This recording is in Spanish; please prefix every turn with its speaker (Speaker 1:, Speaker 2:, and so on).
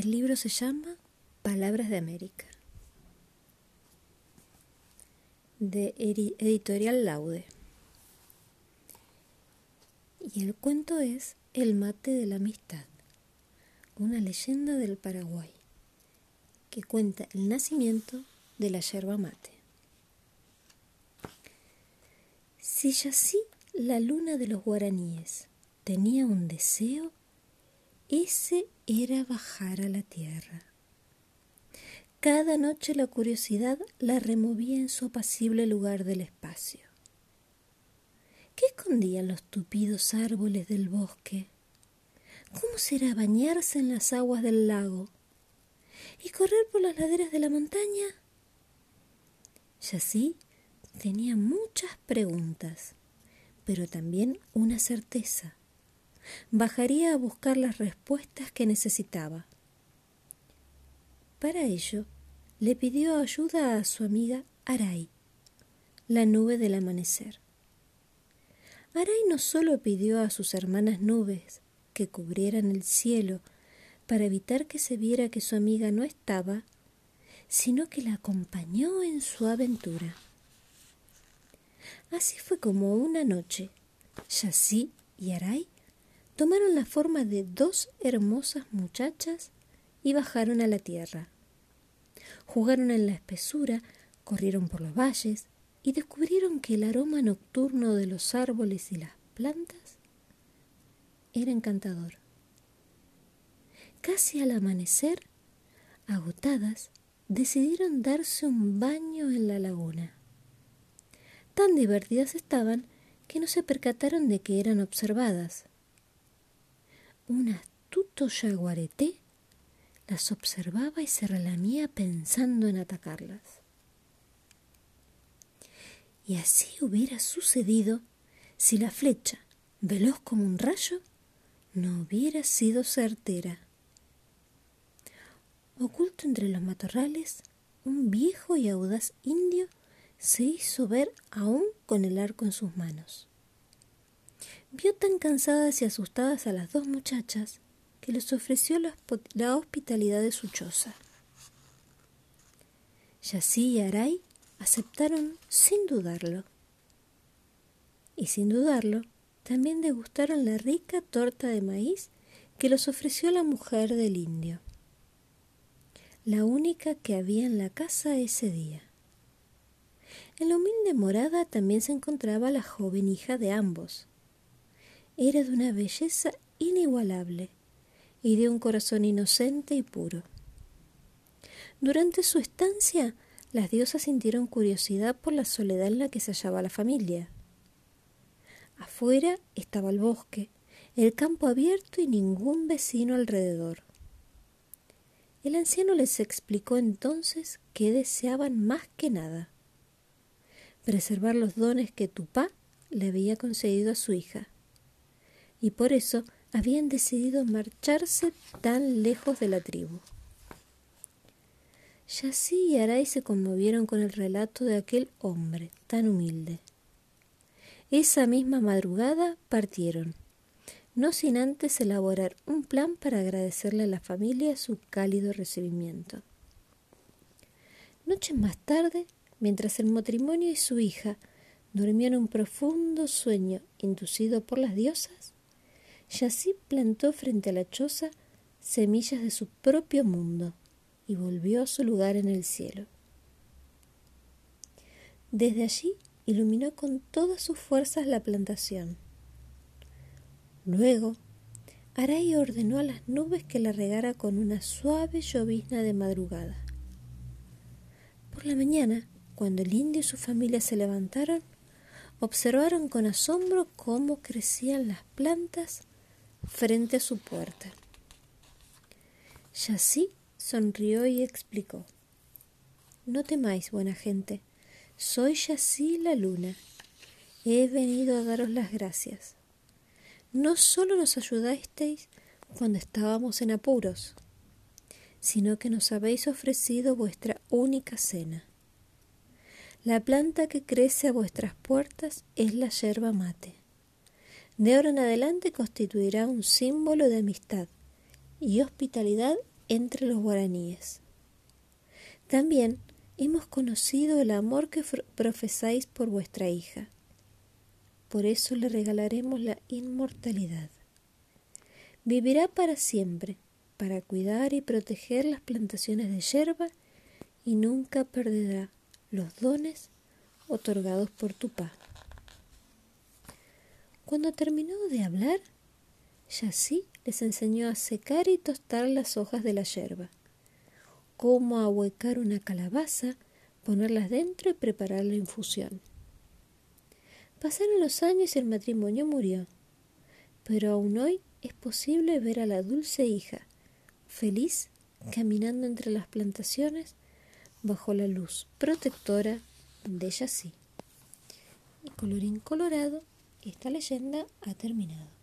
Speaker 1: El libro se llama Palabras de América, de Editorial Laude. Y el cuento es El mate de la amistad, una leyenda del Paraguay, que cuenta el nacimiento de la yerba mate. Si yací la luna de los guaraníes tenía un deseo, ese era bajar a la tierra. Cada noche la curiosidad la removía en su apacible lugar del espacio. ¿Qué escondían los tupidos árboles del bosque? ¿Cómo será bañarse en las aguas del lago? ¿Y correr por las laderas de la montaña? así tenía muchas preguntas, pero también una certeza. Bajaría a buscar las respuestas que necesitaba. Para ello, le pidió ayuda a su amiga Aray, la nube del amanecer. Aray no solo pidió a sus hermanas nubes que cubrieran el cielo para evitar que se viera que su amiga no estaba, sino que la acompañó en su aventura. Así fue como una noche, Yassi y Aray tomaron la forma de dos hermosas muchachas y bajaron a la tierra. Jugaron en la espesura, corrieron por los valles y descubrieron que el aroma nocturno de los árboles y las plantas era encantador. Casi al amanecer, agotadas, decidieron darse un baño en la laguna. Tan divertidas estaban que no se percataron de que eran observadas. Un astuto yaguareté las observaba y se relamía pensando en atacarlas. Y así hubiera sucedido si la flecha, veloz como un rayo, no hubiera sido certera. Oculto entre los matorrales, un viejo y audaz indio se hizo ver aún con el arco en sus manos. Vio tan cansadas y asustadas a las dos muchachas que les ofreció la, hospitalidad de su choza. Yassi y Aray aceptaron sin dudarlo. Y sin dudarlo, también degustaron la rica torta de maíz que les ofreció la mujer del indio, la única que había en la casa ese día. En la humilde morada también se encontraba la joven hija de ambos. Era de una belleza inigualable y de un corazón inocente y puro. Durante su estancia, las diosas sintieron curiosidad por la soledad en la que se hallaba la familia. Afuera estaba el bosque, el campo abierto y ningún vecino alrededor. El anciano les explicó entonces que deseaban más que nada preservar los dones que Tupá le había concedido a su hija, y por eso habían decidido marcharse tan lejos de la tribu. Yassi y Aray se conmovieron con el relato de aquel hombre tan humilde. Esa misma madrugada partieron, no sin antes elaborar un plan para agradecerle a la familia su cálido recibimiento. Noches más tarde, mientras el matrimonio y su hija dormían un profundo sueño inducido por las diosas, Yassi plantó frente a la choza semillas de su propio mundo y volvió a su lugar en el cielo. Desde allí iluminó con todas sus fuerzas la plantación. Luego, Aray ordenó a las nubes que la regara con una suave llovizna de madrugada. Por la mañana, cuando el indio y su familia se levantaron, observaron con asombro cómo crecían las plantas frente a su puerta. Yassi sonrió y explicó. No temáis, buena gente, soy Yassi la luna. He venido a daros las gracias. No solo nos ayudasteis cuando estábamos en apuros, sino que nos habéis ofrecido vuestra única cena. La planta que crece a vuestras puertas es la yerba mate de ahora en adelante constituirá un símbolo de amistad y hospitalidad entre los guaraníes. También hemos conocido el amor que profesáis por vuestra hija. Por eso le regalaremos la inmortalidad. Vivirá para siempre, para cuidar y proteger las plantaciones de yerba y nunca perderá los dones otorgados por tu padre. Cuando terminó de hablar, Yassi les enseñó a secar y tostar las hojas de la yerba, cómo ahuecar una calabaza, ponerlas dentro y preparar la infusión. Pasaron los años y el matrimonio murió, pero aún hoy es posible ver a la dulce hija, feliz, caminando entre las plantaciones bajo la luz protectora de Yassi. Y colorín colorado, esta leyenda ha terminado.